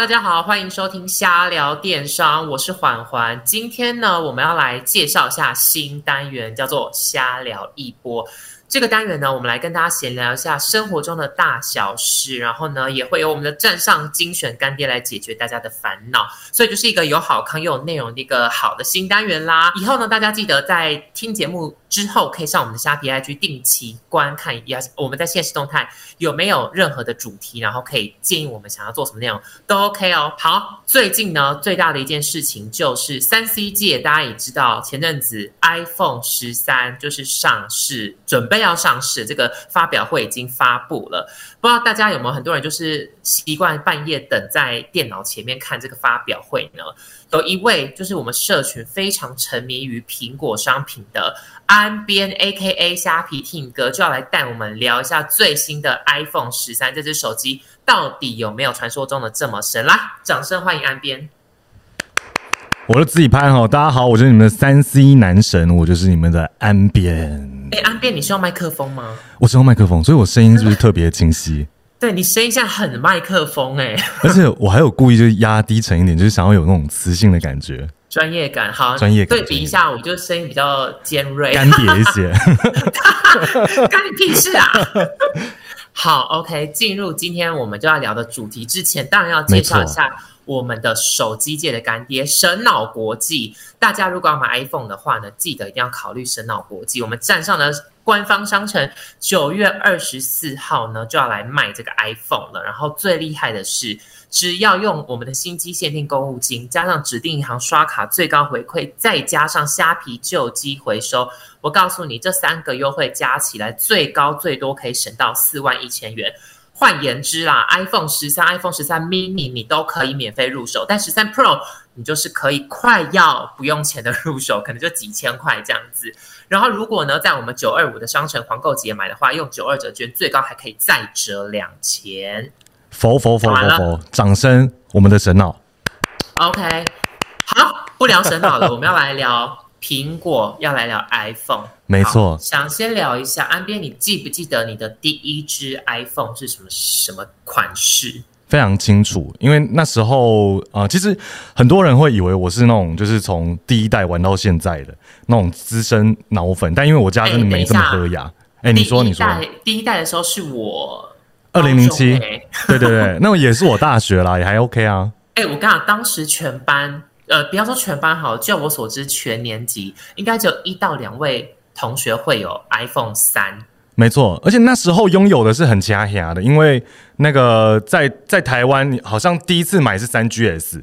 大家好，欢迎收听瞎聊电商，我是环环。今天呢，我们要来介绍一下新单元，叫做瞎聊一波。这个单元呢，我们来跟大家闲聊一下生活中的大小事，然后呢，也会有我们的站上精选干爹来解决大家的烦恼，所以就是一个有好康又有内容的一个好的新单元啦。以后呢，大家记得在听节目之后，可以上我们的虾皮 IG 定期观看一下我们在现实动态有没有任何的主题，然后可以建议我们想要做什么内容都 OK 哦。好，最近呢，最大的一件事情就是三 C 界，大家也知道，前阵子 iPhone 十三就是上市，准备。要上市，这个发表会已经发布了。不知道大家有没有很多人就是习惯半夜等在电脑前面看这个发表会呢？有一位就是我们社群非常沉迷于苹果商品的安边 A.K.A 虾皮 Ting 哥，就要来带我们聊一下最新的 iPhone 十三这只手机到底有没有传说中的这么神啦！掌声欢迎安边。我就自己拍哈，大家好，我是你们的三 C 男神，我就是你们的安边。哎，安边，你是用麦克风吗？我是用麦克风，所以我声音是不是特别清晰？对你声音现在很麦克风哎，而且我还有故意就是压低沉一点，就是想要有那种磁性的感觉，专业感好，专业对比一下，我就声音比较尖锐、干瘪一些，干你屁事啊！好，OK，进入今天我们就要聊的主题之前，当然要介绍一下。我们的手机界的干爹神脑国际，大家如果要买 iPhone 的话呢，记得一定要考虑神脑国际。我们站上的官方商城，九月二十四号呢就要来卖这个 iPhone 了。然后最厉害的是，只要用我们的新机限定购物金，加上指定银行刷卡最高回馈，再加上虾皮旧机回收，我告诉你，这三个优惠加起来，最高最多可以省到四万一千元。换言之啦，iPhone 十三、iPhone 十三 mini 你都可以免费入手，但十三 Pro 你就是可以快要不用钱的 入手，可能就几千块这样子。然后如果呢，在我们九二五的商城黄购节买的话，用九二折券，最高还可以再折两千。佛佛佛佛佛，掌声！我们的神脑。OK，好，不聊神脑了，我们要来聊。苹果要来聊 iPhone，没错。想先聊一下安边，你记不记得你的第一支 iPhone 是什么什么款式？非常清楚，因为那时候啊，其实很多人会以为我是那种就是从第一代玩到现在的那种资深脑粉，但因为我家真的没这么喝牙。哎，你说你说，第一代的时候是我二零零七，对对对，那也是我大学啦，也还 OK 啊。哎，我跟你讲，当时全班。呃，不要说全班好，就我所知，全年级应该只有一到两位同学会有 iPhone 三。没错，而且那时候拥有的是很掐牙的，因为那个在在台湾好像第一次买是三 GS。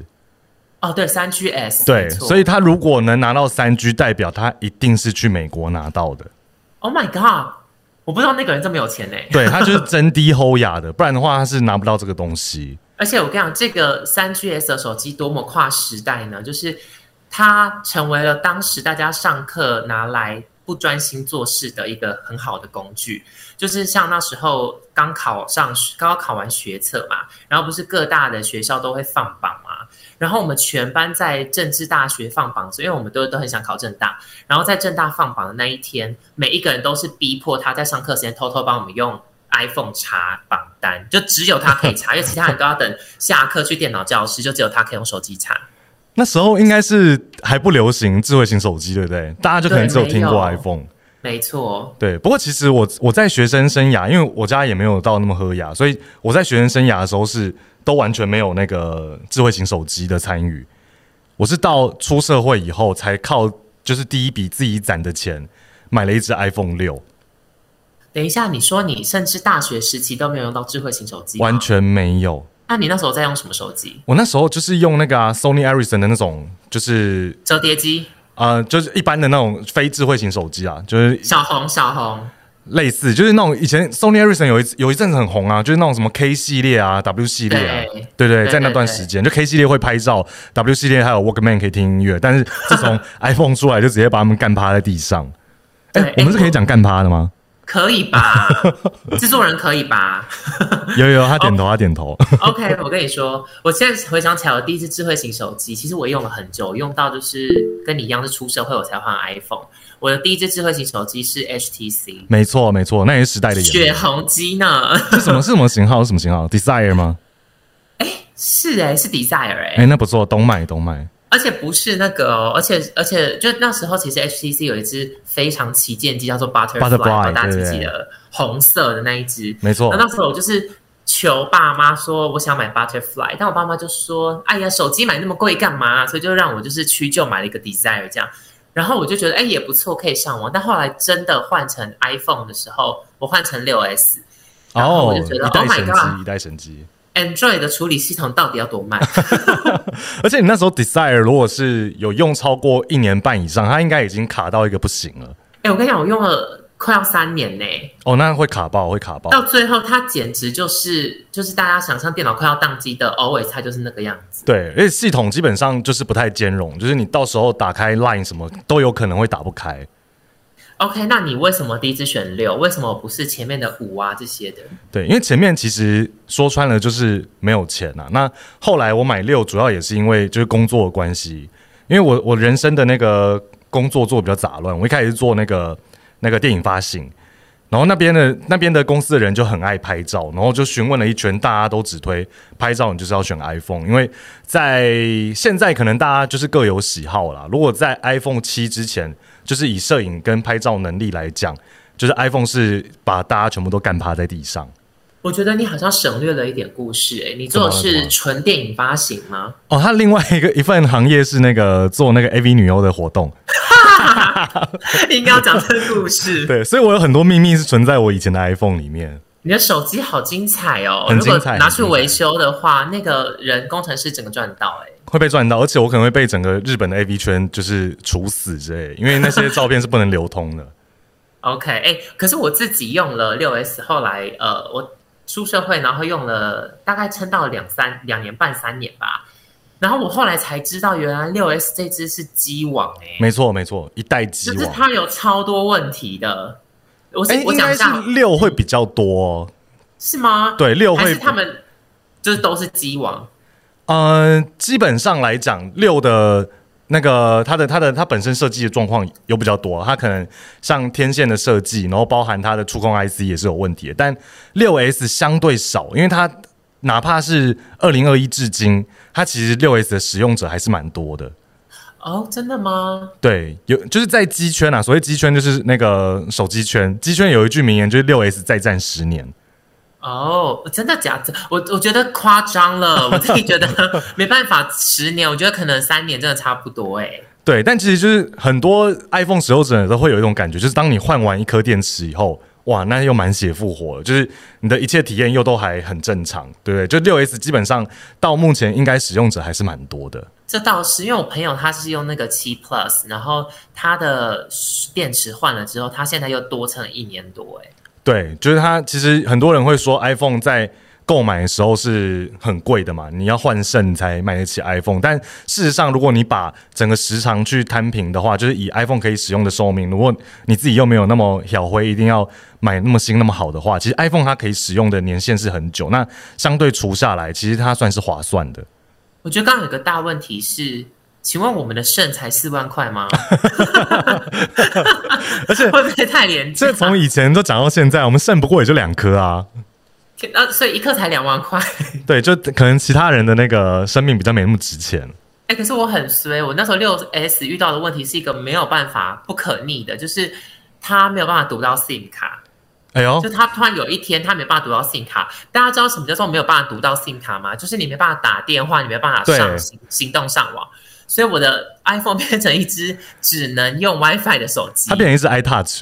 哦，对，三 GS。对，所以他如果能拿到三 G，代表他一定是去美国拿到的。Oh my god！我不知道那个人这么有钱呢。对他就是真低齁雅的，不然的话他是拿不到这个东西。而且我跟你讲，这个三 GS 的手机多么跨时代呢？就是它成为了当时大家上课拿来不专心做事的一个很好的工具。就是像那时候刚考上，刚刚考完学测嘛，然后不是各大的学校都会放榜嘛，然后我们全班在政治大学放榜，因为我们都都很想考政大，然后在政大放榜的那一天，每一个人都是逼迫他在上课时间偷偷帮我们用。iPhone 查榜单，就只有他可以查，因为其他人都要等下课去电脑教室，就只有他可以用手机查。那时候应该是还不流行智慧型手机，对不对？大家就可能只有听过 iPhone。没错，对。不过其实我我在学生生涯，因为我家也没有到那么喝雅，所以我在学生生涯的时候是都完全没有那个智慧型手机的参与。我是到出社会以后，才靠就是第一笔自己攒的钱买了一只 iPhone 六。等一下，你说你甚至大学时期都没有用到智慧型手机，完全没有。那你那时候在用什么手机？我那时候就是用那个啊 Sony Ericsson 的那种，就是折叠机，呃，就是一般的那种非智慧型手机啊，就是小红小红，类似就是那种以前 Sony Ericsson 有一有一阵子很红啊，就是那种什么 K 系列啊、W 系列啊，对对，在那段时间就 K 系列会拍照，W 系列还有 Walkman 可以听音乐，但是自从 iPhone 出来，就直接把他们干趴在地上。哎，我们是可以讲干趴的吗？可以吧，制作人可以吧？有有，他点头，他点头。OK，我跟你说，我现在回想起来，我第一次智慧型手机，其实我用了很久，用到就是跟你一样是出社会我才换 iPhone。我的第一只智慧型手机是 HTC，没错没错，那也是时代的血红机呢？是什么是什么型号？什么型号？Desire 吗？哎，是哎、是 Desire 哎、哎、那不错，懂买懂买。而且不是那个、哦，而且而且就那时候其实 HTC 有一只非常旗舰机叫做记不对对记得红色的那一只？没错那，那时候我就是求爸妈说我想买 Butterfly，但我爸妈就说：“哎呀，手机买那么贵干嘛、所以就让我就是屈就买了一个 Desire 这样。然后我就觉得哎也不错，可以上网。但后来真的换成 iPhone 的时候，我换成六 S，然后我哦，就觉得 Oh my 神 god 机，一代神机。Android 的处理系统到底要多慢？而且你那时候 Desire 如果是有用超过一年半以上，它应该已经卡到一个不行了。哎，我跟你讲，我用了快要三年呢、哦，那会卡爆，会卡爆。到最后，它简直就是就是大家想象电脑快要宕机的 always 它就是那个样子。对，而且系统基本上就是不太兼容，就是你到时候打开 Line 什么都有可能会打不开。OK，那你为什么第一次选六？为什么不是前面的五啊这些的？对，因为前面其实说穿了就是没有钱呐、那后来我买六，主要也是因为就是工作的关系，因为我我人生的那个工作做比较杂乱，我一开始做那个那个电影发行，然后那边的那边的公司的人就很爱拍照，然后就询问了一圈，大家都只推拍照，你就是要选 iPhone，因为在现在可能大家就是各有喜好啦。如果在 iPhone 七之前，就是以摄影跟拍照能力来讲，就是 iPhone 是把大家全部都干趴在地上。我觉得你好像省略了一点故事、欸，你做的是纯电影发行吗？哦，他另外一个一份行业是那个做那个 AV 女优的活动，应该要讲这个故事。对，所以我有很多秘密是存在我以前的 iPhone 里面。你的手机好精彩哦！很精彩如果拿去维修的话，那个人工程师整个赚到哎、会被赚到，而且我可能会被整个日本的 AV 圈就是处死之类，因为那些照片是不能流通的。OK，哎、可是我自己用了六 S，后来呃，我出社会，然后用了大概撑到两三两年半三年吧，然后我后来才知道，原来六 S 这只是机网哎、没错，没错，一代机就是网。它有超多问题的。我我讲一下六会比较多、哦。是吗？对，六会他们就是都是机网？呃，基本上来讲，六的那个它的它的它本身设计的状况有比较多，它可能像天线的设计，然后包含它的触控 IC 也是有问题的。但六 S 相对少，因为它哪怕是二零二一至今，它其实六 S 的使用者还是蛮多的。哦，真的吗？对，有就是在机圈啊，所谓机圈就是那个手机圈，机圈有一句名言就是六 S 再战十年。哦，真的假的？我我觉得夸张了，我自己觉得没办法，十年，我觉得可能三年真的差不多哎。对，但其实就是很多 iPhone 使用者都会有一种感觉，就是当你换完一颗电池以后，哇，那又满血复活了，就是你的一切体验又都还很正常，对不对？就六 S 基本上到目前应该使用者还是蛮多的。这倒是，因为我朋友他是用那个七 Plus，然后他的电池换了之后，他现在又多撑了一年多哎。对，就是它其实很多人会说 iPhone 在购买的时候是很贵的嘛，你要换肾才买得起 iPhone。但事实上，如果你把整个时长去摊平的话，就是以 iPhone 可以使用的寿命，如果你自己又没有那么小灰，一定要买那么新那么好的话，其实 iPhone 它可以使用的年限是很久。那相对除下来，其实它算是划算的。我觉得刚刚有个大问题是，请问我们的肾才四万块吗？而且 会不会太廉价这？从以前都讲到现在，我们肾不过也就两颗啊。啊，所以一克才两万块。对，就可能其他人的那个生命比较没那么值钱。哎、可是我很衰，我那时候六 S 遇到的问题是一个没有办法不可逆的，就是他没有办法读到 SIM 卡，哎呦就，他突然有一天他没办法读到 SIM 卡。大家知道什么叫做没有办法读到 SIM 卡吗？就是你没办法打电话，你没办法上行行动上网，所以我的 iPhone 变成一只只能用 WiFi 的手机它，变成一只 iTouch。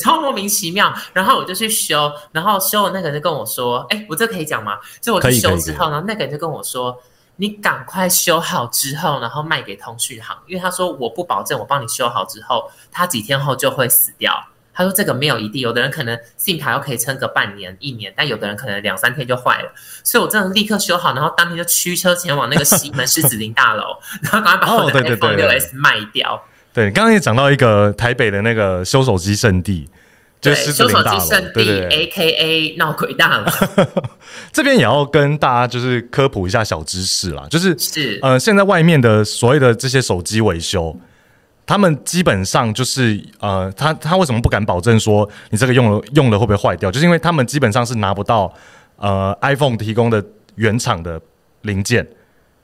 超莫名其妙。然后我就去修，然后修的那个人就跟我说：“哎，我这可以讲吗？”就我去修之后，然后那个人就跟我说：“你赶快修好之后，然后卖给通讯行，因为他说我不保证我帮你修好之后，他几天后就会死掉。”他说这个没有一定，有的人可能 SIM 卡又可以撑个半年、一年，但有的人可能两三天就坏了。所以我真的立刻修好，然后当天就驱车前往那个西门狮子林大楼，然后赶快把我的 iPhone 六 S 卖掉。对，刚刚也讲到一个台北的那个修手机圣地，就对，是修手机圣地。，A K A 闹鬼大楼。这边也要跟大家就是科普一下小知识啦，就是是，呃，现在外面的所谓的这些手机维修，他们基本上就是呃，他他为什么不敢保证说你这个用了用了会不会坏掉？就是因为他们基本上是拿不到呃 iPhone 提供的原厂的零件。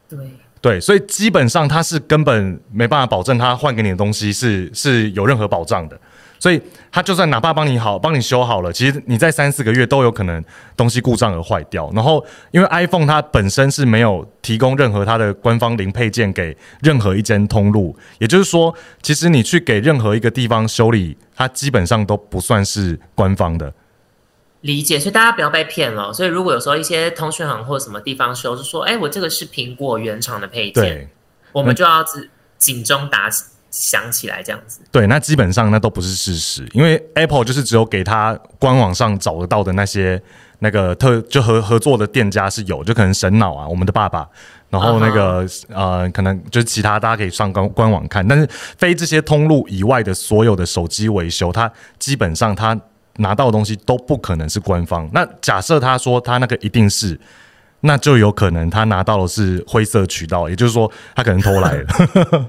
对，对，所以基本上他是根本没办法保证他换给你的东西是是有任何保障的。所以他就算哪怕帮你好，帮你修好了，其实你在三四个月都有可能东西故障而坏掉。然后因为 iPhone 它本身是没有提供任何它的官方零配件给任何一间通路，也就是说，其实你去给任何一个地方修理，它基本上都不算是官方的。理解，所以大家不要被骗了。所以如果有时候一些通讯行或什么地方修，就说：“哎，我这个是苹果原厂的配件。”对，我们就要警警钟打响起来，这样子。对，那基本上那都不是事实，因为 Apple 就是只有给他官网上找得到的那些那个特就合合作的店家是有，就可能神脑啊，我们的爸爸，然后那个呃，可能就是其他大家可以上官官网看，但是非这些通路以外的所有的手机维修，它基本上它。拿到的东西都不可能是官方。那假设他说他那个一定是，那就有可能他拿到的是灰色渠道，也就是说他可能偷来了。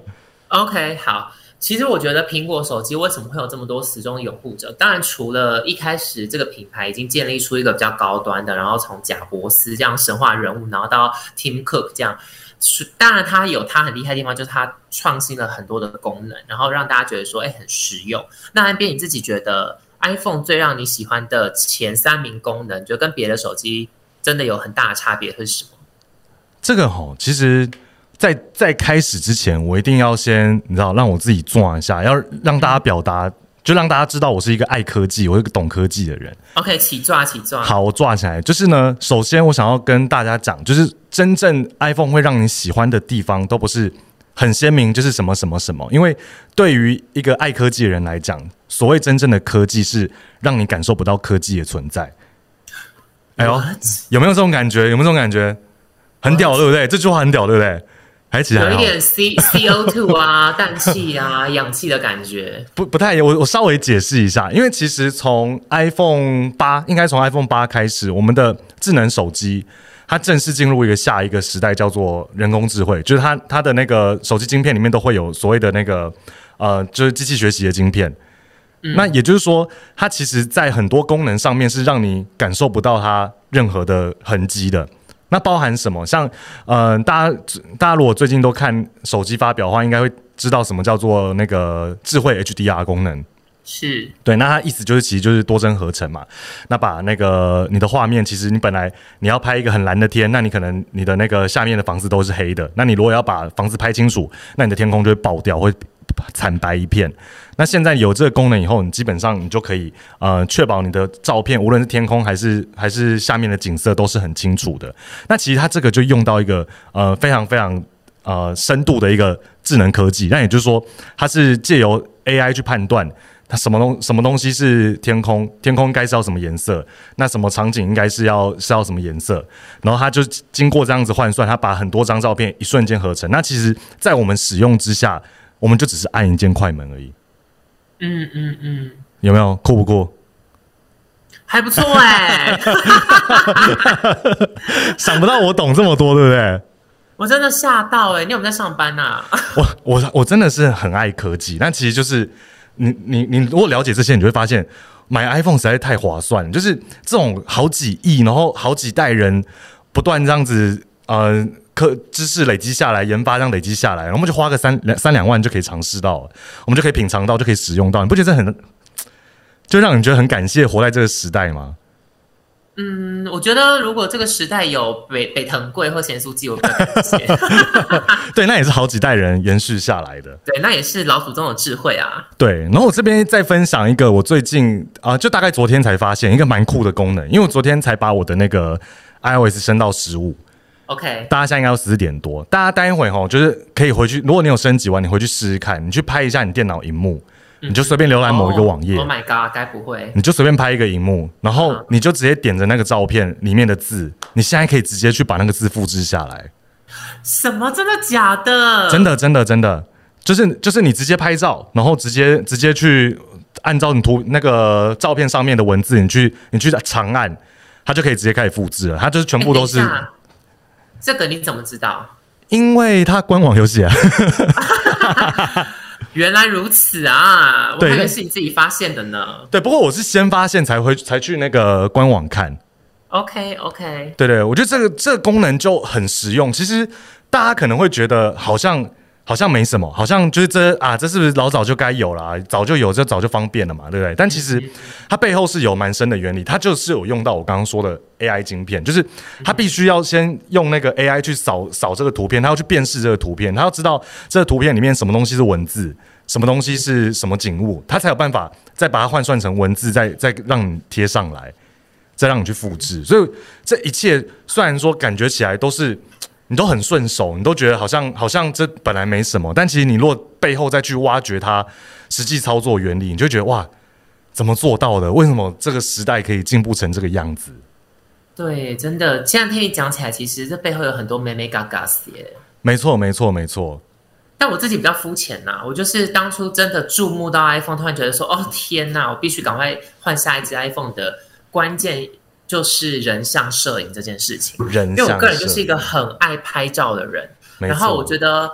OK，好。其实我觉得苹果手机为什么会有这么多始终拥护者？当然，除了一开始这个品牌已经建立出一个比较高端的，然后从贾伯斯这样神话人物，然后到 Tim Cook 这样，是当然他有他很厉害的地方，就是他创新了很多的功能，然后让大家觉得说，哎，很实用。那那边你自己觉得？iPhone 最让你喜欢的前三名功能，就跟别的手机真的有很大的差别，是什么？这个哈，其实，在在开始之前，我一定要先你知道，让我自己抓一下，要让大家表达，就让大家知道我是一个爱科技，我是个懂科技的人。OK，起抓起抓。好，我抓起来。就是呢，首先我想要跟大家讲，就是真正 iPhone 会让你喜欢的地方，都不是。很鲜明，就是什么什么什么。因为对于一个爱科技的人来讲，所谓真正的科技是让你感受不到科技的存在。哎呦，有没有这种感觉？有没有这种感觉？很屌，对不对？这句话很屌，对不对？还其有一点 C C O two 啊，氮气啊，氧气的感觉。不，不太。我我稍微解释一下，因为其实从 iPhone 八，应该从 iPhone 八开始，我们的智能手机。它正式进入一个下一个时代，叫做人工智慧，就是它它的那个手机晶片里面都会有所谓的那个呃，就是机器学习的晶片。那也就是说，它其实在很多功能上面是让你感受不到它任何的痕迹的。那包含什么？像呃，大家大家如果最近都看手机发表的话，应该会知道什么叫做那个智慧 HDR 功能。是对，那它意思就是，其实就是多帧合成嘛。那把那个你的画面，其实你本来你要拍一个很蓝的天，那你可能你的那个下面的房子都是黑的。那你如果要把房子拍清楚，那你的天空就会爆掉，会惨白一片。那现在有这个功能以后，你基本上你就可以呃确保你的照片，无论是天空还是还是下面的景色都是很清楚的。那其实它这个就用到一个呃非常非常呃深度的一个智能科技。那也就是说，它是借由 AI 去判断。它什么东什么东西是天空？天空该是要什么颜色？那什么场景应该是要是要什么颜色？然后它就经过这样子换算，它把很多张照片一瞬间合成。那其实，在我们使用之下，我们就只是按一键快门而已。嗯嗯嗯，有没有酷不酷？还不错哎，想不到我懂这么多，对不对？我真的吓到哎！你有没有在上班呐？我我我真的是很爱科技，但其实就是。你你你如果了解这些，你就会发现买 iPhone 实在太划算。就是这种好几亿，然后好几代人不断这样子呃，科知识累积下来，研发这样累积下来，我们就花个三两三两万就可以尝试到，我们就可以品尝到，就可以使用到。你不觉得很就让你觉得很感谢活在这个时代吗？嗯，我觉得如果这个时代有北北藤贵或咸酥鸡，我更感谢。对，那也是好几代人延续下来的。对，那也是老祖宗的智慧啊。对，然后我这边再分享一个，我最近啊，就大概昨天才发现一个蛮酷的功能，因为我昨天才把我的那个 iOS 升到十五。OK，大家现在应该要十四点多，大家待一会哈，就是可以回去，如果你有升级完，你回去试试看，你去拍一下你电脑荧幕。你就随便浏览某一个网页，Oh my god，该不会？你就随便拍一个荧幕，然后你就直接点着那个照片里面的字，你现在可以直接去把那个字复制下来。什么？真的假的？真的真的真的，就是就是你直接拍照，然后直接直接去按照你图那个照片上面的文字，你去你去长按，它就可以直接开始复制了。它就是全部都是。这个你怎么知道？因为它官网有写啊。原来如此啊！我以为是你自己发现的呢。对，不过我是先发现才会才去那个官网看。OK OK，对对，我觉得这个这个功能就很实用。其实大家可能会觉得好像好像没什么，好像就是这啊，这是不是老早就该有了、啊？早就有，这早就方便了嘛，对不对？但其实它背后是有蛮深的原理，它就是有用到我刚刚说的 AI 晶片，就是它必须要先用那个 AI 去扫扫这个图片，它要去辨识这个图片，它要知道这个图片里面什么东西是文字，什么东西是什么景物，它才有办法再把它换算成文字，再再让你贴上来。再让你去复制，所以这一切虽然说感觉起来都是你都很顺手，你都觉得好像好像这本来没什么，但其实你若背后再去挖掘它实际操作原理，你就觉得哇，怎么做到的？为什么这个时代可以进步成这个样子？对，真的，现在听你讲起来，其实这背后有很多美美嘎嘎耶。没错，没错，没错。但我自己比较肤浅呐，我就是当初真的注目到 iPhone，突然觉得说，哦天呐，我必须赶快换下一只 iPhone 的。关键就是人像摄影这件事情，因为我个人就是一个很爱拍照的人，然后我觉得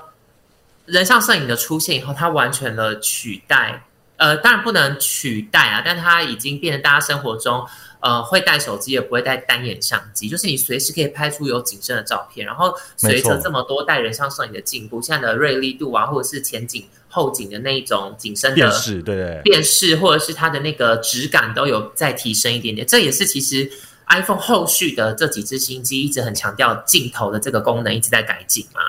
人像摄影的出现以后，它完全的取代，呃，当然不能取代啊，但它已经变成大家生活中。呃，会带手机也不会带单眼相机，就是你随时可以拍出有景深的照片。然后随着这么多带人像摄影的进步，现在的锐利度啊，或者是前景、后景的那一种景深的辨识，对对，辨识或者是它的那个质感都有再提升一点点。这也是其实 iPhone 后续的这几只新机一直很强调镜头的这个功能一直在改进嘛。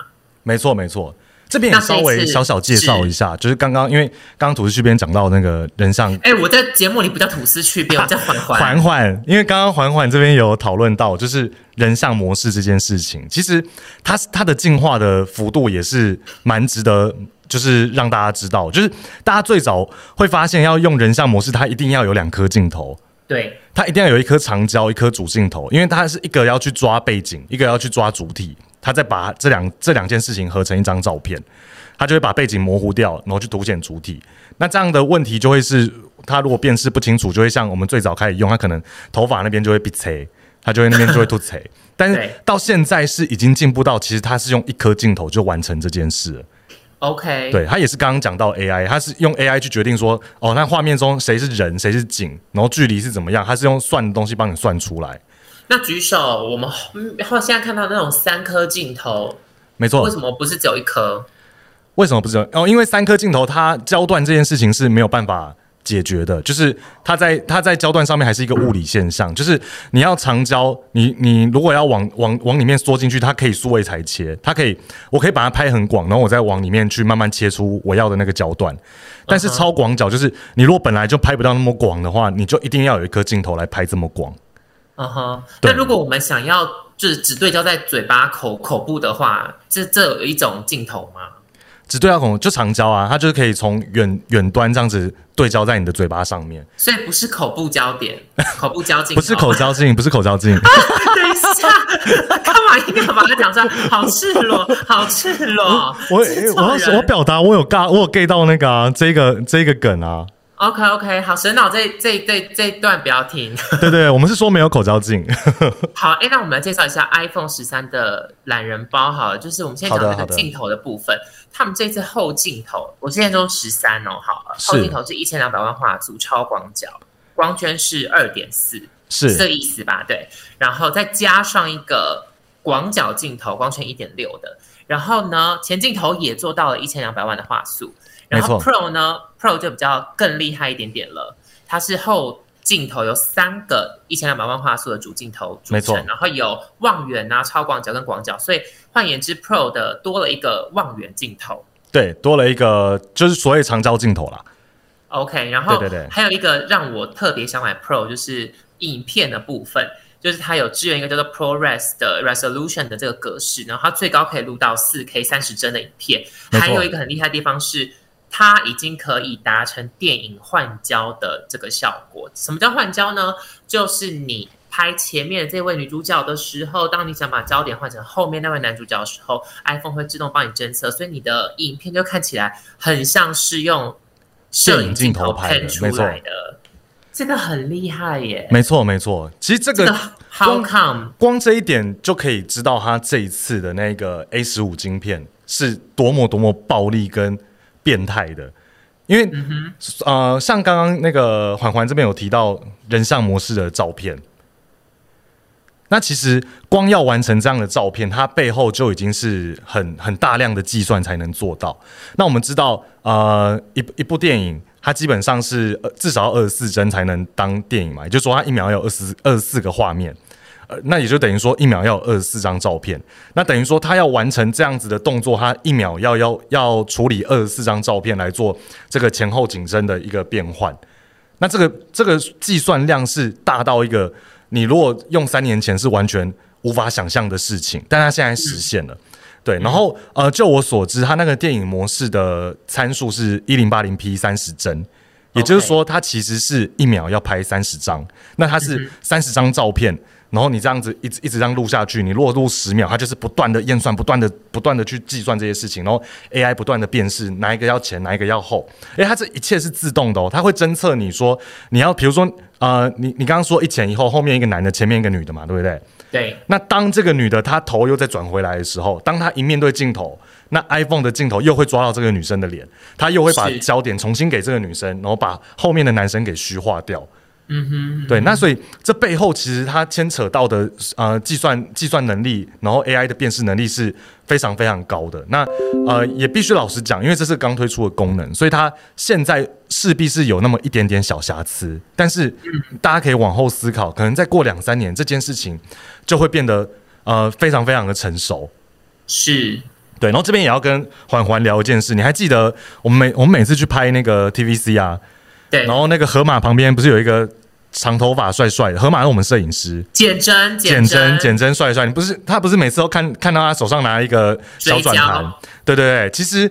没错，没错。这边也稍微小小介绍一下，就是刚刚因为刚刚吐司去边讲到那个人像，哎，我在节目里不叫吐司去边，我叫缓缓缓缓，因为刚刚缓缓这边有讨论到，就是人像模式这件事情，其实它它的进化的幅度也是蛮值得，就是让大家知道，就是大家最早会发现要用人像模式，它一定要有两颗镜头，对，它一定要有一颗长焦，一颗主镜头，因为它是一个要去抓背景，一个要去抓主体。它再把这两这两件事情合成一张照片，它就会把背景模糊掉，然后去凸显主体。那这样的问题就会是，它如果辨识不清楚，就会像我们最早开始用，它可能头发那边就会 bị 切，他就会那边就会凸切。但是 到现在是已经进步到，其实它是用一颗镜头就完成这件事。OK，对他也是刚刚讲到 AI，他是用 AI 去决定说，哦，那画面中谁是人，谁是景，然后距离是怎么样，他是用算的东西帮你算出来。那举手，我们后现在看到那种三颗镜头，没错。为什么不是只有一颗？为什么不是？哦，因为三颗镜头它焦段这件事情是没有办法解决的，就是它在它在焦段上面还是一个物理现象，就是你要长焦，你你如果要往往往里面缩进去，它可以数位裁切，它可以我可以把它拍很广，然后我再往里面去慢慢切出我要的那个焦段。但是超广角就是你如果本来就拍不到那么广的话，你就一定要有一颗镜头来拍这么广。嗯哼，那如果我们想要就是只对焦在嘴巴口口部的话，这这有一种镜头吗？只对焦口就长焦啊，它就是可以从远远端这样子对焦在你的嘴巴上面，所以不是口部焦点，口部焦镜不是口焦镜，不是口焦镜。等一下，干嘛一定要把它讲出来？好赤裸，好赤裸。我我我表达我有尬，我有 get 到那个这个这个梗啊。OK OK，好，神脑这这这这段不要听。对对，我们是说没有口罩镜。好，哎，那我们来介绍一下 iPhone 十三的懒人包，好了，就是我们现在讲那个镜头的部分。他们这次后镜头，我现在都十三哦，好了，后镜头是一千两百万画素超广角，光圈是二点四，是这个意思吧？对，然后再加上一个广角镜头，光圈一点六的，然后呢，前镜头也做到了一千两百万的画素。然后 Pro 呢，Pro 就比较更厉害一点点了。它是后镜头有三个一千两百万画素的主镜头组成，然后有望远啊、超广角跟广角，所以换言之，Pro 的多了一个望远镜头。对，多了一个就是所谓长焦镜头啦。OK，然后对对对，还有一个让我特别想买 Pro 就是影片的部分，就是它有支援一个叫做 ProRes 的 Resolution 的这个格式，然后它最高可以录到四 K 三十帧的影片。还有一个很厉害的地方是。它已经可以达成电影换焦的这个效果。什么叫换焦呢？就是你拍前面这位女主角的时候，当你想把焦点换成后面那位男主角的时候，iPhone 会自动帮你侦测，所以你的影片就看起来很像是用摄影镜头拍出来的。这个很厉害耶！没错，没错。其实这个 How come？光这一点就可以知道，它这一次的那个 A 十五晶片是多么多么暴力跟。变态的，因为呃，像刚刚那个环环这边有提到人像模式的照片，那其实光要完成这样的照片，它背后就已经是很很大量的计算才能做到。那我们知道，呃，一一部电影它基本上是至少要二十四帧才能当电影嘛，也就是说它一秒有二十二十四个画面。呃，那也就等于说一秒要有二十四张照片，那等于说他要完成这样子的动作，他一秒要要要处理二十四张照片来做这个前后景深的一个变换。那这个这个计算量是大到一个，你如果用三年前是完全无法想象的事情，但他现在实现了。对，然后呃，就我所知，它那个电影模式的参数是一零八零 P 三十帧，也就是说，它其实是一秒要拍三十张，那它是三十张照片。然后你这样子一直一直这样录下去，你如果录十秒，它就是不断的验算，不断的不断的去计算这些事情，然后 AI 不断的辨识哪一个要前，哪一个要后。诶，它这一切是自动的哦，它会侦测你说你要，比如说呃，你你刚刚说一前一后，后面一个男的，前面一个女的嘛，对不对？对。那当这个女的她头又再转回来的时候，当她一面对镜头，那 iPhone 的镜头又会抓到这个女生的脸，她又会把焦点重新给这个女生，然后把后面的男生给虚化掉。嗯哼，对，那所以这背后其实它牵扯到的呃计算计算能力，然后 AI 的辨识能力是非常非常高的。那呃也必须老实讲，因为这是刚推出的功能，所以它现在势必是有那么一点点小瑕疵。但是大家可以往后思考，可能再过两三年，这件事情就会变得呃非常非常的成熟。是对，然后这边也要跟环环聊一件事，你还记得我们每我们每次去拍那个 TVC 啊，对，然后那个河马旁边不是有一个。长头发帅帅的河马是我们摄影师，简真简真简真。帅帅，你不是他不是每次都看看到他手上拿一个小转盘，对对对，其实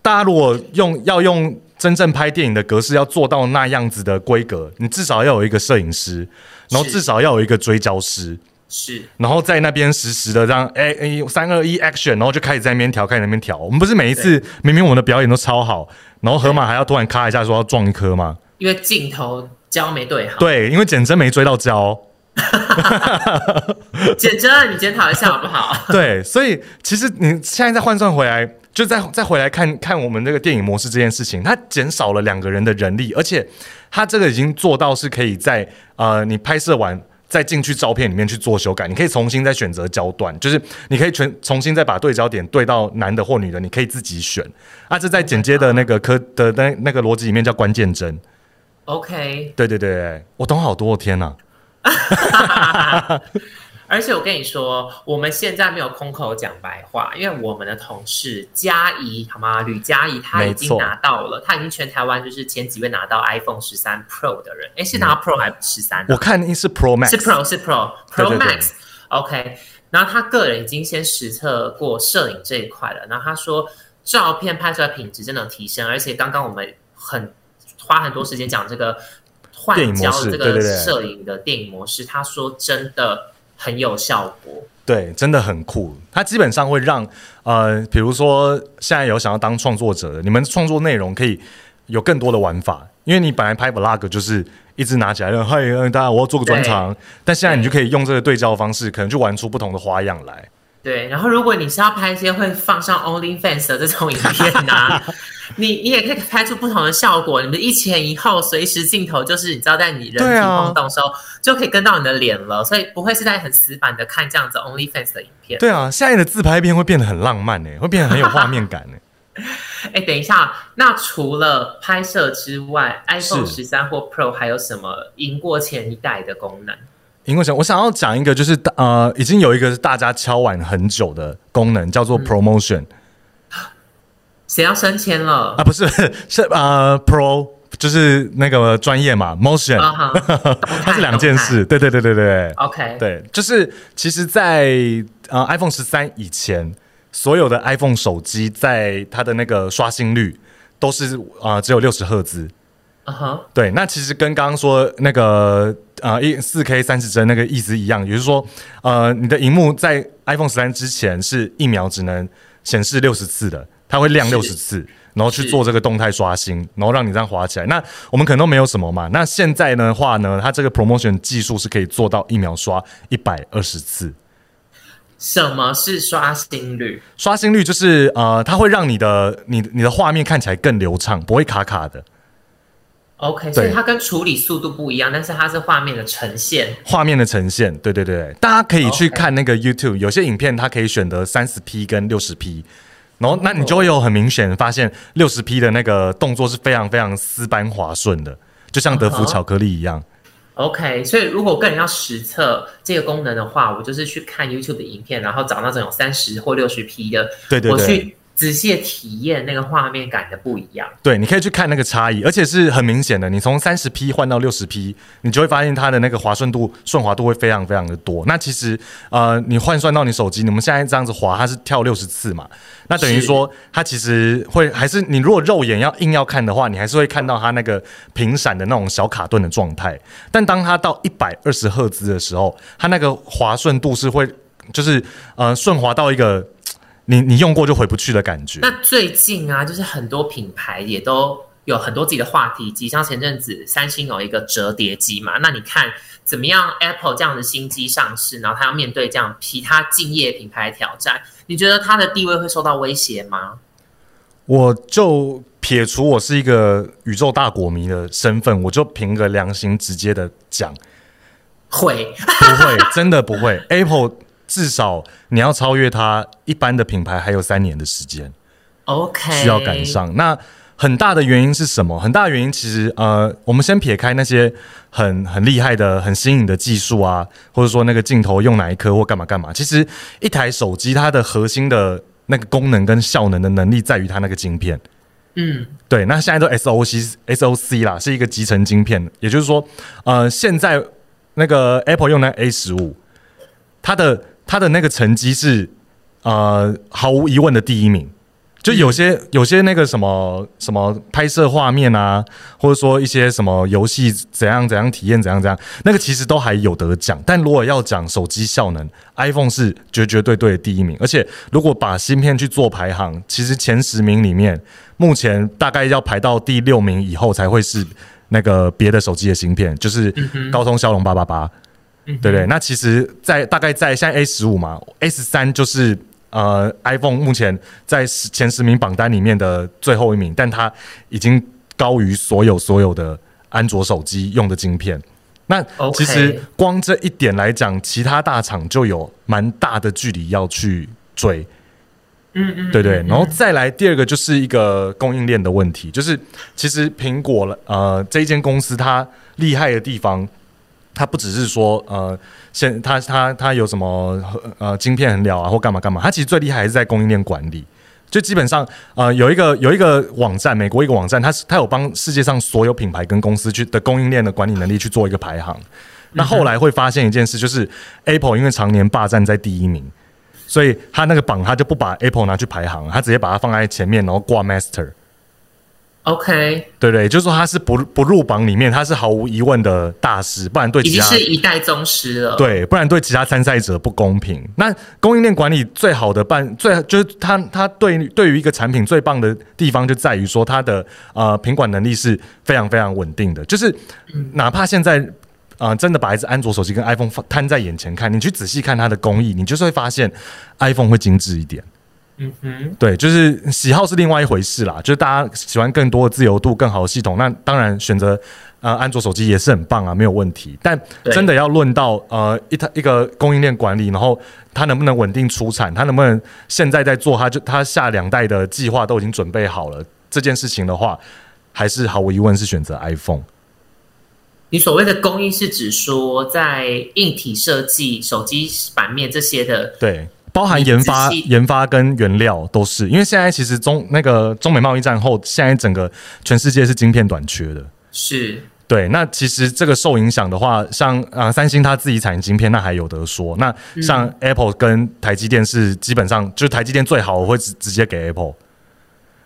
大家如果用要用真正拍电影的格式要做到那样子的规格，你至少要有一个摄影师，然后至少要有一个追焦师，是，然后在那边实时的让哎哎三二一 action，然后就开始在那边调，开始那边调。我们不是每一次明明我们的表演都超好，然后河马还要突然咔一下说要撞一颗吗？因为镜头。焦没对好，对，因为简真没追到焦。简真，你检讨一下好不好？对，所以其实你现在再换算回来，就再再回来看看我们这个电影模式这件事情，它减少了两个人的人力，而且它这个已经做到是可以在呃你拍摄完再进去照片里面去做修改，你可以重新再选择焦段，就是你可以全重新再把对焦点对到男的或女的，你可以自己选。啊，这在剪接的那个科的那那个逻辑里面叫关键帧。OK，对对对，我懂好多天呐！而且我跟你说，我们现在没有空口讲白话，因为我们的同事嘉怡，好吗？吕嘉怡，她已经拿到了，她已经全台湾就是前几位拿到 iPhone 十三 Pro 的人。哎，是拿 Pro 还是十三？我看是 Pro Max，是 Pro 是 Pro Pro Max。OK，然后他个人已经先实测过摄影这一块了，然后他说照片拍出来品质真的提升，而且刚刚我们很。花很多时间讲这个换焦的这个摄影的电影模式，他说真的很有效果，对，真的很酷。它基本上会让呃，比如说现在有想要当创作者的，你们创作内容可以有更多的玩法，因为你本来拍 vlog 就是一直拿起来，嗨，大家我要做个专场，但现在你就可以用这个对焦方式，可能就玩出不同的花样来。对，然后如果你是要拍一些会放上 OnlyFans 的这种影片呢，你你也可以拍出不同的效果。你们一前一后，随时镜头就是你知道在你人体晃动时候，就可以跟到你的脸了，所以不会是在很死板的看这样子 OnlyFans 的影片。对啊，现在的自拍片会变得很浪漫呢，会变得很有画面感呢。哎，等一下，那除了拍摄之外，iPhone 十三或 Pro 还有什么赢过前一代的功能？因为想我想要讲一个，就是呃，已经有一个是大家敲碗很久的功能，叫做 promotion。谁要升迁了啊？不是，是呃，pro 就是那个专业嘛，motion，它是两件事。对对对对对，OK，对，就是其实，在呃 iPhone 十三以前，所有的 iPhone 手机在它的那个刷新率都是啊只有六十赫兹。啊哈，对，那其实跟刚刚说那个呃一四 K 三十帧那个意思一样，也就是说，呃，你的荧幕在 iPhone 十三之前是一秒只能显示六十次的，它会亮六十次，然后去做这个动态刷新，然后让你这样滑起来。那我们可能都没有什么嘛。那现在的话呢，它这个 promotion 技术是可以做到一秒刷一百二十次。什么是刷新率？刷新率就是呃，它会让你的你你的画面看起来更流畅，不会卡卡的。OK，所以它跟处理速度不一样，但是它是画面的呈现。画面的呈现，对对对，大家可以去看那个 YouTube，有些影片它可以选择三十 P 跟六十 P，然后那你就会有很明显发现六十 P 的那个动作是非常非常丝般滑顺的，就像德芙巧克力一样。OK，所以如果个人要实测这个功能的话，我就是去看 YouTube 的影片，然后找那种有三十或六十 P 的，对对对。仔细体验那个画面感的不一样，对，你可以去看那个差异，而且是很明显的。你从三十 P 换到六十 P，你就会发现它的那个滑顺度、顺滑度会非常非常的多。那其实呃，你换算到你手机，你们现在这样子滑，它是跳六十次嘛？那等于说它其实会还是你如果肉眼要硬要看的话，你还是会看到它那个屏闪的那种小卡顿的状态。但当它到一百二十赫兹的时候，它那个滑顺度是会就是呃顺滑到一个。你你用过就回不去的感觉。那最近啊，就是很多品牌也都有很多自己的话题机，像前阵子三星有一个折叠机嘛。那你看怎么样？Apple 这样的新机上市，然后它要面对这样其他敬业品牌挑战，你觉得它的地位会受到威胁吗？我就撇除我是一个宇宙大国迷的身份，我就凭个良心直接的讲，会不会？真的不会？Apple。至少你要超越它一般的品牌，还有三年的时间。OK，需要赶上。那很大的原因是什么？很大的原因其实呃，我们先撇开那些很很厉害的、很新颖的技术啊，或者说那个镜头用哪一颗或干嘛干嘛。其实一台手机它的核心的那个功能跟效能的能力在于它那个晶片。嗯，对。那现在都 SOC SOC 啦，是一个集成晶片。也就是说，呃，现在那个 Apple 用的 A 十五，它的他的那个成绩是，呃，毫无疑问的第一名。就有些有些那个什么什么拍摄画面啊，或者说一些什么游戏怎样怎样体验怎样怎样，那个其实都还有得奖。但如果要讲手机效能，iPhone 是绝绝对对的第一名。而且如果把芯片去做排行，其实前十名里面，目前大概要排到第六名以后才会是那个别的手机的芯片，就是高通骁龙八八八。对对，那其实，在大概在现在 A 十五嘛，S 三就是呃 iPhone 目前在前十名榜单里面的最后一名，但它已经高于所有所有的安卓手机用的晶片。那其实光这一点来讲，其他大厂就有蛮大的距离要去追。嗯嗯，对对，然后再来第二个就是一个供应链的问题，就是其实苹果了呃这一间公司它厉害的地方。它不只是说，呃，现它它它有什么呃晶片很了啊，或干嘛干嘛，它其实最厉害还是在供应链管理。就基本上，呃，有一个有一个网站，美国一个网站，它是它有帮世界上所有品牌跟公司去的供应链的管理能力去做一个排行。那后来会发现一件事，就是 Apple 因为常年霸占在第一名，所以他那个榜他就不把 Apple 拿去排行，他直接把它放在前面，然后挂 Master。OK，对对，就是说他是不不入榜里面，他是毫无疑问的大师，不然对已经是一代宗师了。对，不然对其他参赛者不公平。那供应链管理最好的办，最就是他他对对于一个产品最棒的地方，就在于说它的呃品管能力是非常非常稳定的。就是哪怕现在啊真的把一只安卓手机跟 iPhone 摊在眼前看，你去仔细看它的工艺，你就是会发现 iPhone 会精致一点。嗯哼，对，就是喜好是另外一回事啦。就是大家喜欢更多的自由度、更好的系统，那当然选择呃安卓手机也是很棒啊，没有问题。但真的要论到呃一它一个供应链管理，然后它能不能稳定出产，它能不能现在在做，它就它下两代的计划都已经准备好了这件事情的话，还是毫无疑问是选择 iPhone。你所谓的工艺是指说在硬体设计、手机版面这些的，对。包含研发、研发跟原料都是，因为现在其实中那个中美贸易战后，现在整个全世界是晶片短缺的。是，对。那其实这个受影响的话，像啊三星它自己产晶片，那还有得说。那像 Apple 跟台积电是基本上就是台积电最好，我会直直接给 Apple。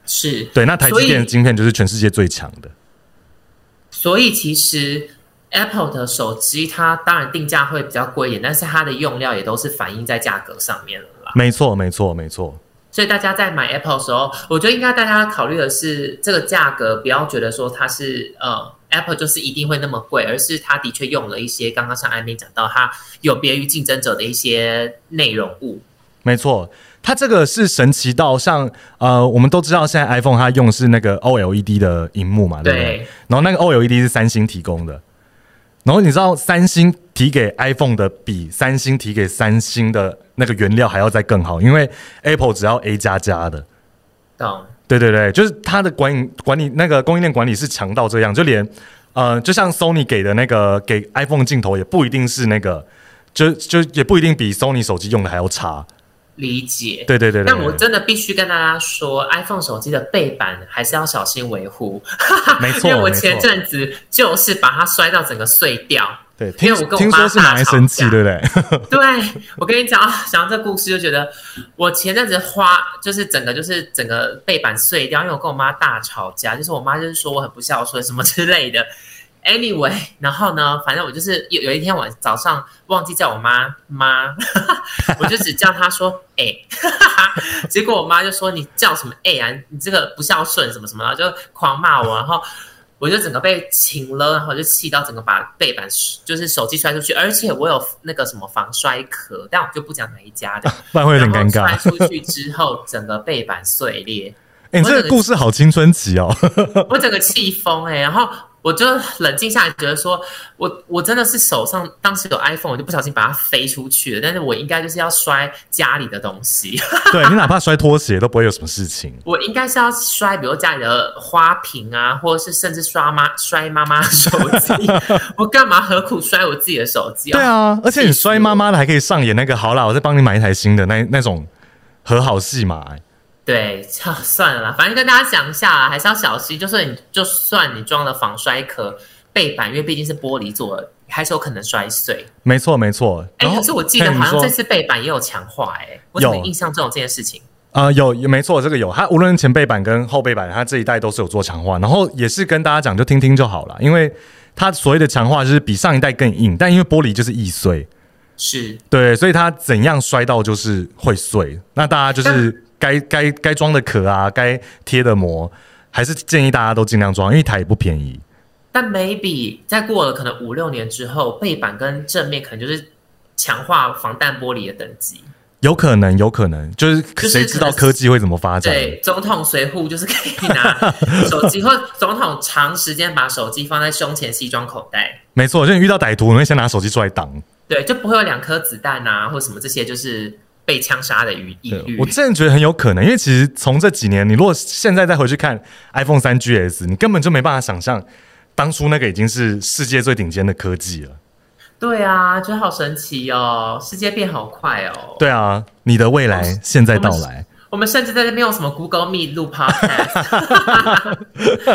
是对，那台积电的晶片就是全世界最强的。所以其实。Apple 的手机，它当然定价会比较贵一点，但是它的用料也都是反映在价格上面了啦。没错，没错，没错。所以大家在买 Apple 的时候，我觉得应该大家考虑的是这个价格，不要觉得说它是呃 Apple 就是一定会那么贵，而是它的确用了一些刚刚像艾米讲到，它有别于竞争者的一些内容物。没错，它这个是神奇到像呃，我们都知道现在 iPhone 它用的是那个 OLED 的荧幕嘛，对不对？对然后那个 OLED 是三星提供的，然后你知道三星提给 iPhone 的比三星提给三星的那个原料还要再更好，因为 Apple 只要 A 加加的。懂。对对对，就是它的管理管理那个供应链管理是强到这样，就连呃，就像 Sony 给的那个给 iPhone 镜头也不一定是那个，就就也不一定比 Sony 手机用的还要差。理解。对对对对对但我真的必须跟大家说，iPhone 手机的背板还是要小心维护。没错 因为我前阵子就是把它摔到整个碎掉。对，因为我跟我妈听说是拿来生气，大吵架对不对？对我跟你讲，啊想到这故事就觉得，我前阵子花就是整个就是整个背板碎掉，因为我跟我妈大吵架，就是我妈就是说我很不孝顺什么之类的。Anyway，然后呢，反正我就是有有一天晚早上忘记叫我妈妈，我就只叫她说哎、结果我妈就说你叫什么哎啊，你这个不孝顺什么什么的，就狂骂我，然后我就整个被请了，然后就气到整个把背板就是手机摔出去，而且我有那个什么防摔壳，但我就不讲哪一家的，不然会有点尴尬。摔出去之后，整个背板碎裂，哎、你这个故事好青春期哦。我整个气疯哎，然后我就冷静下来，觉得说我我真的是手上当时有 iPhone，我就不小心把它飞出去了，但是我应该就是要摔家里的东西，对你哪怕摔拖鞋都不会有什么事情。我应该是要摔，比如家里的花瓶啊，或者是甚至刷妈摔妈妈手机，我干嘛何苦摔我自己的手机？对，啊，而且你摔妈妈的还可以上演那个好啦，我再帮你买一台新的那那种和好戏嘛。哎对，啊 算了啦，反正跟大家讲一下啦，还是要小心。就算你就算你装了防摔壳背板，因为毕竟是玻璃做的，还是有可能摔碎。没错没错。哎、可是我记得好像这次背板也有强化、哎，我怎么有印象中有这件事情？呃，有有没错，这个有，它无论前背板跟后背板，它这一代都是有做强化，然后也是跟大家讲，就听听就好了，因为它所谓的强化就是比上一代更硬，但因为玻璃就是易碎，是对，所以它怎样摔到就是会碎，那大家就是该该该装的壳啊，该贴的膜，还是建议大家都尽量装，因为一台也不便宜。但 maybe 在过了可能五六年之后，背板跟正面可能就是强化防弹玻璃的等级。有可能，有可能，就是是谁知道科技会怎么发展？对，总统随护就是可以拿 手机，或总统长时间把手机放在胸前西装口袋，没错，就你遇到歹徒，你会先拿手机出来挡。对，就不会有两颗子弹啊，或什么这些就是被枪杀的余疑虑。我真的觉得很有可能，因为其实从这几年，你如果现在再回去看 iPhone 三 GS，你根本就没办法想象当初那个已经是世界最顶尖的科技了。对啊，觉得好神奇哦，世界变好快哦。对啊，你的未来现在到来。我们甚至在这边用什么 Google Meet 录 Podcast，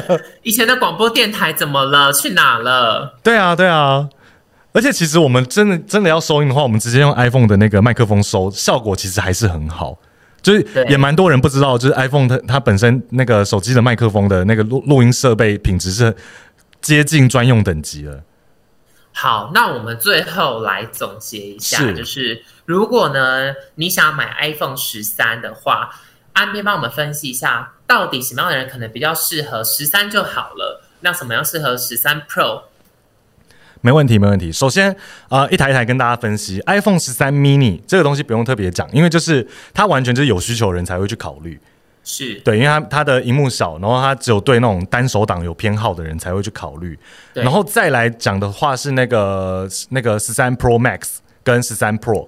以前的广播电台怎么了？去哪了？对啊，对啊。而且其实我们真的真的要收音的话，我们直接用 iPhone 的那个麦克风收，效果其实还是很好。就是也蛮多人不知道，就是 iPhone 它它本身那个手机的麦克风的那个录录音设备品质是接近专用等级了。好，那我们最后来总结一下，是就是如果呢你想买 iPhone 十三的话，安边帮我们分析一下，到底什么样的人可能比较适合十三就好了，那什么样适合十三 Pro？没问题，没问题。首先，呃，一台一台跟大家分析，iPhone 十三 mini 这个东西不用特别讲，因为就是它完全就是有需求的人才会去考虑。是对，因为它它的荧幕小，然后它只有对那种单手党有偏好的人才会去考虑。对然后再来讲的话是那个那个十三 Pro Max 跟十三 Pro，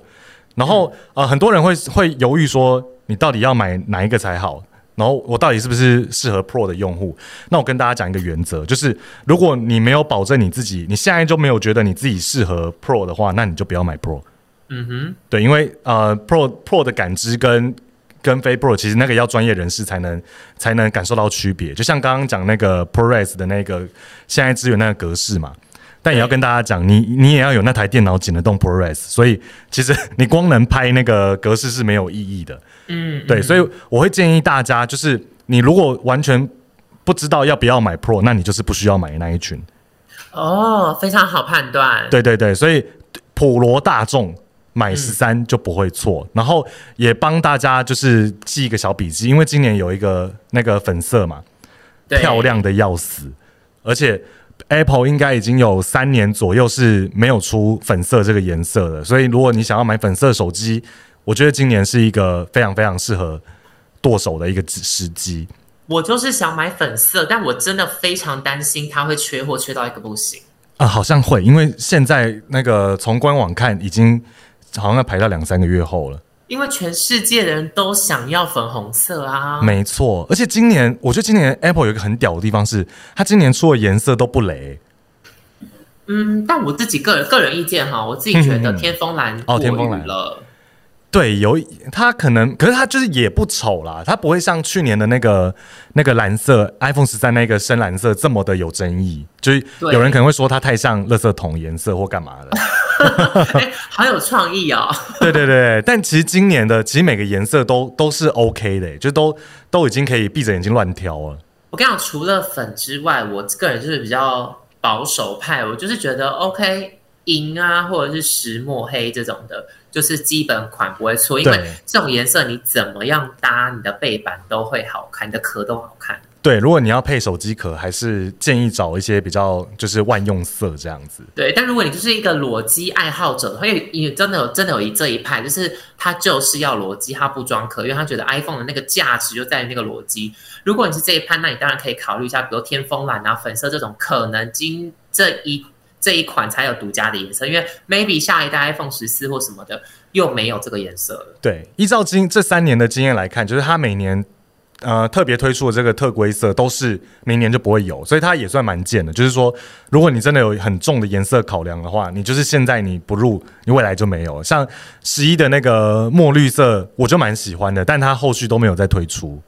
然后、呃很多人会会犹豫说你到底要买哪一个才好，然后我到底是不是适合 Pro 的用户？那我跟大家讲一个原则，就是如果你没有保证你自己，你现在就没有觉得你自己适合 Pro 的话，那你就不要买 Pro。嗯哼，对，因为呃，Pro Pro 的感知跟跟非 Pro 其实那个要专业人士才能才能感受到区别。就像刚刚讲那个 ProRes 的那个现在支援那个格式嘛，但也要跟大家讲，你你也要有那台电脑剪得动 ProRes，所以其实你光能拍那个格式是没有意义的。嗯，对，所以我会建议大家，就是你如果完全不知道要不要买 Pro，那你就是不需要买那一群。哦，非常好判断。对对对，所以普罗大众买十三就不会错。然后也帮大家就是记一个小笔记，因为今年有一个那个粉色嘛，漂亮的要死，而且 Apple 应该已经有三年左右是没有出粉色这个颜色的，所以如果你想要买粉色手机，我觉得今年是一个非常非常适合剁手的一个时机。我就是想买粉色，但我真的非常担心它会缺货，缺到一个不行啊！好像会，因为现在那个从官网看，已经好像要排到两三个月后了。因为全世界的人都想要粉红色啊！没错，而且今年我觉得今年 Apple 有一个很屌的地方是，它今年出的颜色都不雷。嗯，但我自己个人个人意见哈，我自己觉得天风蓝哦，天风蓝了。对，有它可能，可是它就是也不丑啦，它不会像去年的那个那个蓝色 iPhone 十三那个深蓝色这么的有争议，就是有人可能会说它太像垃圾桶颜色或干嘛的。哎，好有创意哦！对对对，但其实今年的其实每个颜色都都是 OK 的，就都都已经可以闭着眼睛乱挑了。我跟你讲，除了粉之外，我个人就是比较保守派，我就是觉得 OK 银啊，或者是石墨黑这种的。就是基本款不会错，因为这种颜色你怎么样搭你的背板都会好看，你的壳都好看。对，如果你要配手机壳，还是建议找一些比较就是万用色这样子。对，但如果你就是一个裸机爱好者，因为也真的有真的有一这一派，就是他就是要裸机，他不装壳，因为他觉得 iPhone 的那个价值就在于那个裸机。如果你是这一派，那你当然可以考虑一下，比如天风蓝啊、粉色这种，可能今这一。这一款才有独家的颜色，因为 maybe 下一代 iPhone 十四或什么的又没有这个颜色了。对，依照今这三年的经验来看，就是它每年呃特别推出的这个特规色都是明年就不会有，所以它也算蛮贱的。就是说，如果你真的有很重的颜色考量的话，你就是现在你不入，你未来就没有。像十一的那个墨绿色，我就蛮喜欢的，但它后续都没有再推出。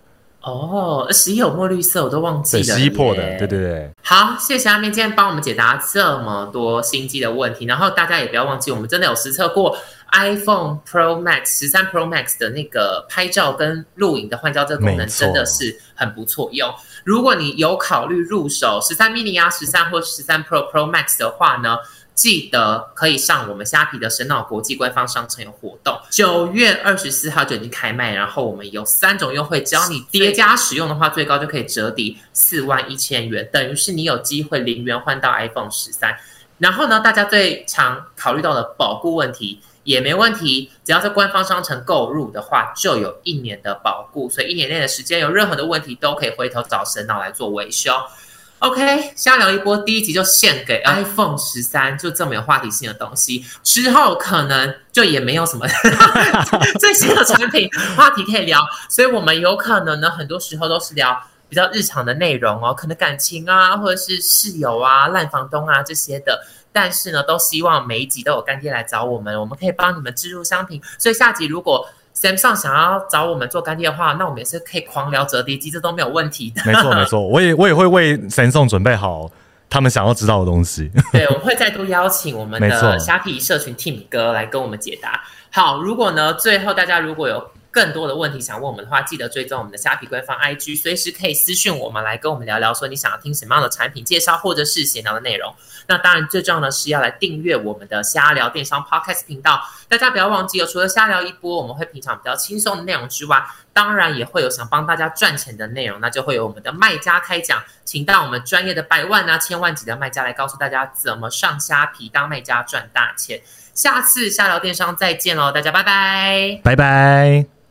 哦，十一有墨绿色，我都忘记了。十一破的，对对对。好，谢谢阿面今天帮我们解答这么多心机的问题。然后大家也不要忘记，我们真的有实测过 iPhone Pro Max 十三 Pro Max 的那个拍照跟录影的换焦这个功能，真的是很不错用。如果你有考虑入手十三 mini 啊、十三或十三 Pro Pro Max 的话呢？记得可以上我们虾皮的神脑国际官方商城有活动，九月二十四号就已经开卖，然后我们有三种优惠，只要你叠加使用的话，最高就可以折抵四万一千元，等于是你有机会零元换到 iPhone 十三。然后呢，大家最常考虑到的保固问题也没问题，只要在官方商城购入的话，就有一年的保固，所以一年内的时间有任何的问题都可以回头找神脑来做维修。OK，瞎聊一波，第一集就献给 iPhone 十三，就这么有话题性的东西。之后可能就也没有什么 最新的产品话题可以聊，所以我们有可能呢，很多时候都是聊比较日常的内容哦，可能感情啊，或者是室友啊、烂房东啊这些的。但是呢，都希望每一集都有干爹来找我们，我们可以帮你们置入商品。所以下集如果 Samsung 想要找我们做干爹的话，那我们也是可以狂聊折叠机，这都没有问题的。没错，没错，我也我也会为 Samsung 准备好他们想要知道的东西。对，我们会再度邀请我们的虾皮社群 Team 哥来跟我们解答。好，如果呢，最后大家如果有。更多的问题想问我们的话，记得追踪我们的虾皮官方 IG，随时可以私讯我们来跟我们聊聊，说你想要听什么样的产品介绍，或者是闲聊的内容。那当然最重要的是要来订阅我们的虾聊电商 Podcast 频道。大家不要忘记哦，除了虾聊一波，我们会平常比较轻松的内容之外，当然也会有想帮大家赚钱的内容，那就会有我们的卖家开讲，请到我们专业的百万啊、千万级的卖家来告诉大家怎么上虾皮当卖家赚大钱。下次虾聊电商再见喽，大家拜拜，拜拜。